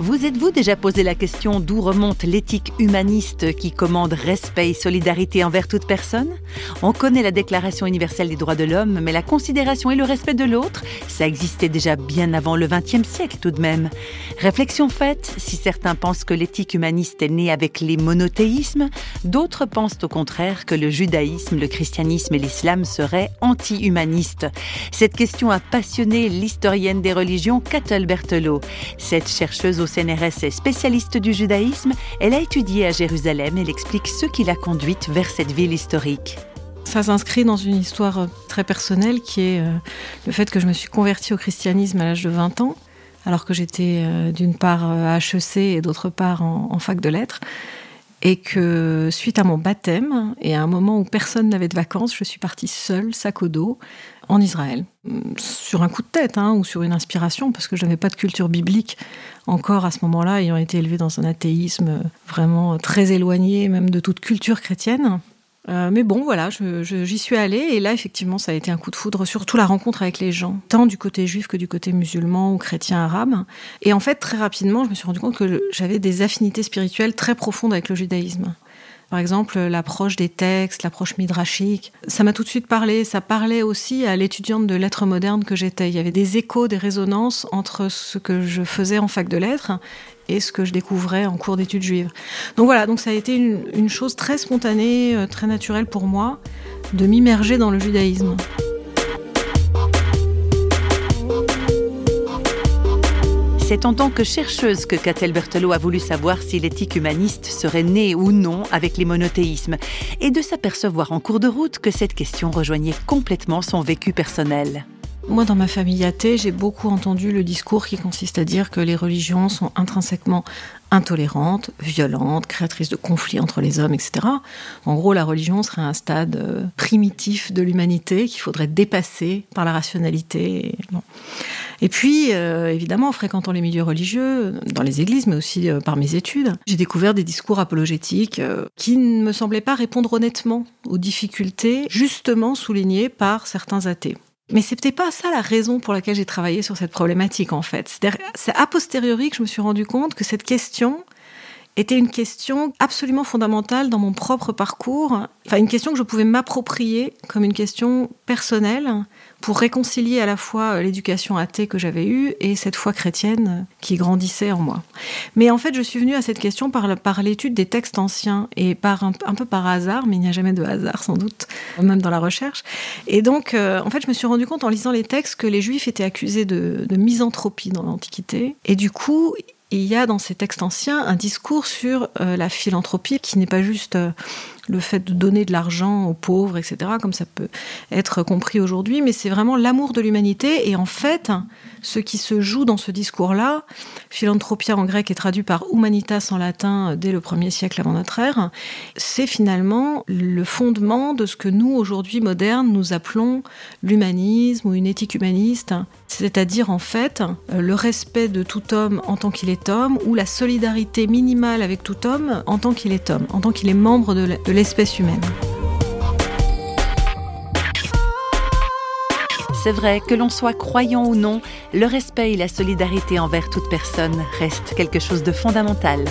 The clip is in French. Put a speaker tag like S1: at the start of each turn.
S1: Vous êtes-vous déjà posé la question d'où remonte l'éthique humaniste qui commande respect et solidarité envers toute personne? On connaît la Déclaration universelle des droits de l'homme, mais la considération et le respect de l'autre, ça existait déjà bien avant le XXe siècle tout de même. Réflexion faite, si certains pensent que l'éthique humaniste est née avec les monothéismes, d'autres pensent au contraire que le judaïsme, le christianisme et l'islam seraient anti-humanistes. Cette question a passionné l'historienne des religions Catel Berthelot. Cette chercheuse au CNRS est spécialiste du judaïsme. Elle a étudié à Jérusalem. Elle explique ce qui l'a conduite vers cette ville historique.
S2: Ça s'inscrit dans une histoire euh, très personnelle qui est euh, le fait que je me suis convertie au christianisme à l'âge de 20 ans, alors que j'étais euh, d'une part à HEC et d'autre part en, fac de lettres. Et que suite à mon baptême et à un moment où personne n'avait de vacances, je suis partie seule, sac au dos, en Israël. Sur un coup de tête hein, ou sur une inspiration, parce que je n'avais pas de culture biblique encore à ce moment-là, ayant été élevée dans un athéisme vraiment très éloigné même de toute culture chrétienne. Euh, mais bon, voilà, j'y suis allée et là, effectivement, ça a été un coup de foudre, surtout la rencontre avec les gens, tant du côté juif que du côté musulman ou chrétien arabe. Et en fait, très rapidement, je me suis rendu compte que j'avais des affinités spirituelles très profondes avec le judaïsme. Par exemple, l'approche des textes, l'approche midrashique, ça m'a tout de suite parlé. Ça parlait aussi à l'étudiante de lettres modernes que j'étais. Il y avait des échos, des résonances entre ce que je faisais en fac de lettres et ce que je découvrais en cours d'études juives. Donc voilà, donc ça a été une, une chose très spontanée, euh, très naturelle pour moi de m'immerger dans le judaïsme.
S1: C'est en tant que chercheuse que Catel Berthelot a voulu savoir si l'éthique humaniste serait née ou non avec les monothéismes, et de s'apercevoir en cours de route que cette question rejoignait complètement son vécu personnel.
S2: Moi, dans ma famille athée, j'ai beaucoup entendu le discours qui consiste à dire que les religions sont intrinsèquement intolérantes, violentes, créatrices de conflits entre les hommes, etc. En gros, la religion serait un stade euh, primitif de l'humanité qu'il faudrait dépasser par la rationalité. Et puis, euh, évidemment, en fréquentant les milieux religieux, dans les églises, mais aussi euh, par mes études, j'ai découvert des discours apologétiques qui ne me semblaient pas répondre honnêtement aux difficultés justement soulignées par certains athées. Mais peut-être pas ça la raison pour laquelle j'ai travaillé sur cette problématique en fait. C'est a posteriori que je me suis rendu compte que cette question était une question absolument fondamentale dans mon propre parcours, enfin une question que je pouvais m'approprier comme une question personnelle pour réconcilier à la fois euh, l'éducation athée que j'avais eue et cette foi chrétienne qui grandissait en moi. Mais en fait, je suis venue à cette question par, l'étude des textes anciens et par un, peu par hasard, mais il n'y a jamais de hasard sans doute, même dans la recherche. Et donc, euh, en fait, je me suis rendu compte en lisant les textes que les Juifs étaient accusés de misanthropie dans l'Antiquité. Et du coup, il y a dans ces textes anciens un discours sur euh, la philanthropie qui n'est pas juste euh, le fait de donner de l'argent aux pauvres, etc., comme ça peut être compris aujourd'hui, mais c'est vraiment l'amour de l'humanité. Et en fait, ce qui se joue dans ce discours-là, philanthropia en grec est traduit par humanitas en latin dès le 1er siècle avant notre ère, c'est finalement le fondement de ce que nous, aujourd'hui modernes, nous appelons l'humanisme ou une éthique humaniste, c'est-à-dire en fait le respect de tout homme en tant qu'il est homme ou la solidarité minimale avec tout homme en tant qu'il est homme, en tant qu'il est membre de l'espèce humaine.
S1: C'est vrai que l'on soit croyant ou non, le respect et la solidarité envers toute personne restent quelque chose de fondamental.